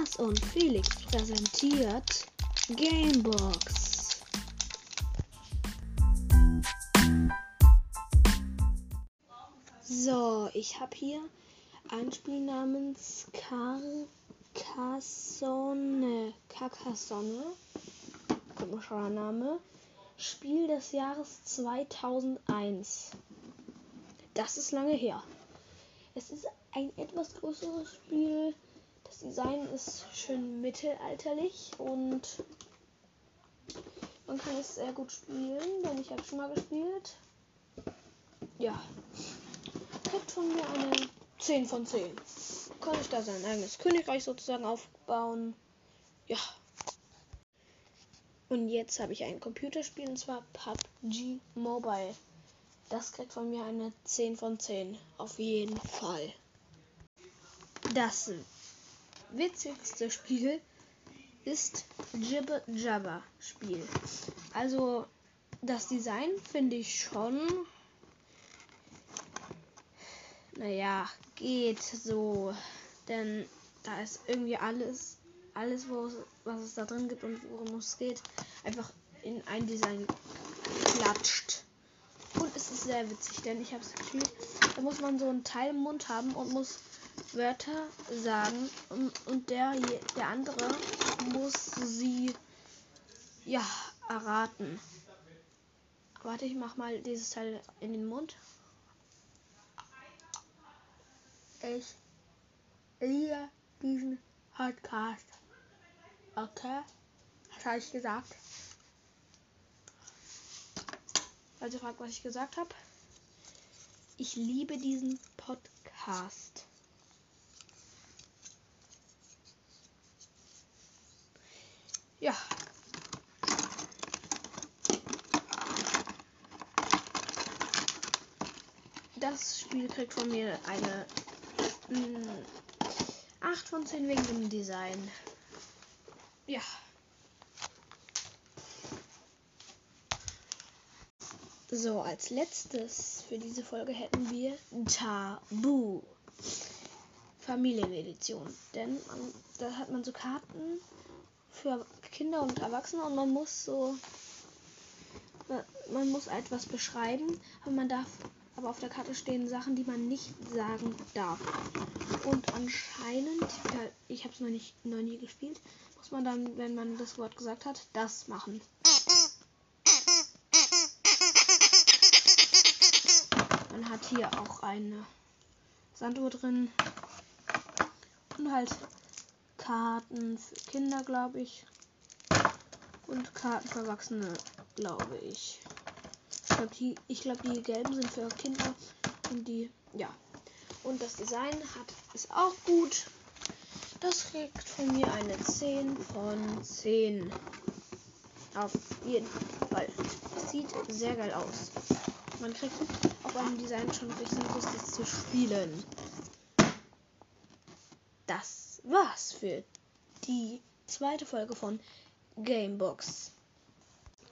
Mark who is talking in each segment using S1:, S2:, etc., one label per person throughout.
S1: Lars und Felix präsentiert Gamebox. So, ich habe hier ein Spiel namens Carcassonne. Carcassonne. Komischer Name. Spiel des Jahres 2001. Das ist lange her. Es ist ein etwas größeres Spiel. Das Design ist schön mittelalterlich und man kann es sehr gut spielen, denn ich habe schon mal gespielt. Ja. Kriegt von mir eine 10 von 10. Kann ich da sein eigenes Königreich sozusagen aufbauen. Ja. Und jetzt habe ich ein Computerspiel und zwar PUBG Mobile. Das kriegt von mir eine 10 von 10. Auf jeden Fall. Das witzigste Spiel ist Jibba Jabba Spiel. Also das Design finde ich schon. Naja, geht so. Denn da ist irgendwie alles, alles, was es da drin gibt und worum es geht, einfach in ein Design klatscht. Und es ist sehr witzig, denn ich habe es gespielt. Da muss man so einen Teil im Mund haben und muss Wörter sagen und, der, der andere muss sie ja erraten. Warte, ich mach mal dieses Teil in den Mund. Ich liebe diesen Podcast. Okay, was habe ich gesagt? Also fragt, was ich gesagt habe. Ich liebe diesen Podcast. Ja. Das Spiel kriegt von mir eine mh, hm, 8 von 10 wegen dem Design. Ja. So, als letztes für diese Folge hätten wir Tabu. Familienedition. Denn man, da hat man so Karten für Kinder und Erwachsene und man muss so. Man muss etwas beschreiben, aber man darf. Aber auf der Karte stehen Sachen, die man nicht sagen darf. Und anscheinend, ich habe es noch nicht noch nie gespielt, muss man dann, wenn man das Wort gesagt hat, das machen. Man hat hier auch eine Sanduhr drin. Und halt Karten für Kinder, glaube ich. Und Karten für Erwachsene, glaube ich. Ich glaube, die, glaub, die gelben sind für Kinder. Und die, ja. Und das Design hat ist auch gut. Das kriegt von mir eine 10 von 10. Auf jeden Fall. Sieht sehr geil aus. Man kriegt auf einem Design schon richtig Lust, das zu spielen. Das war's für die zweite Folge von Gamebox.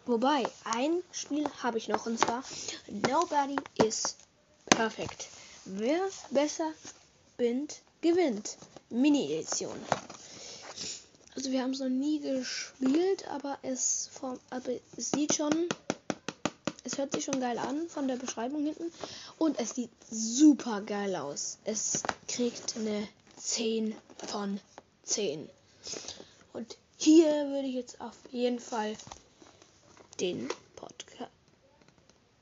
S1: Wobei, ein Spiel habe ich noch und zwar Nobody is Perfect. Wer besser bindet, gewinnt. Mini-Edition. Also wir haben es noch nie gespielt, aber es, vom, aber es sieht schon es hört sich schon geil an von der Beschreibung hinten. Und es sieht super geil aus. Es kriegt eine 10 von 10. Und hier würde ich jetzt auf jeden Fall den Podcast,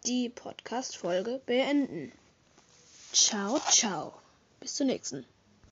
S1: die Podcast-Folge beenden. Ciao, ciao. Bis zur nächsten.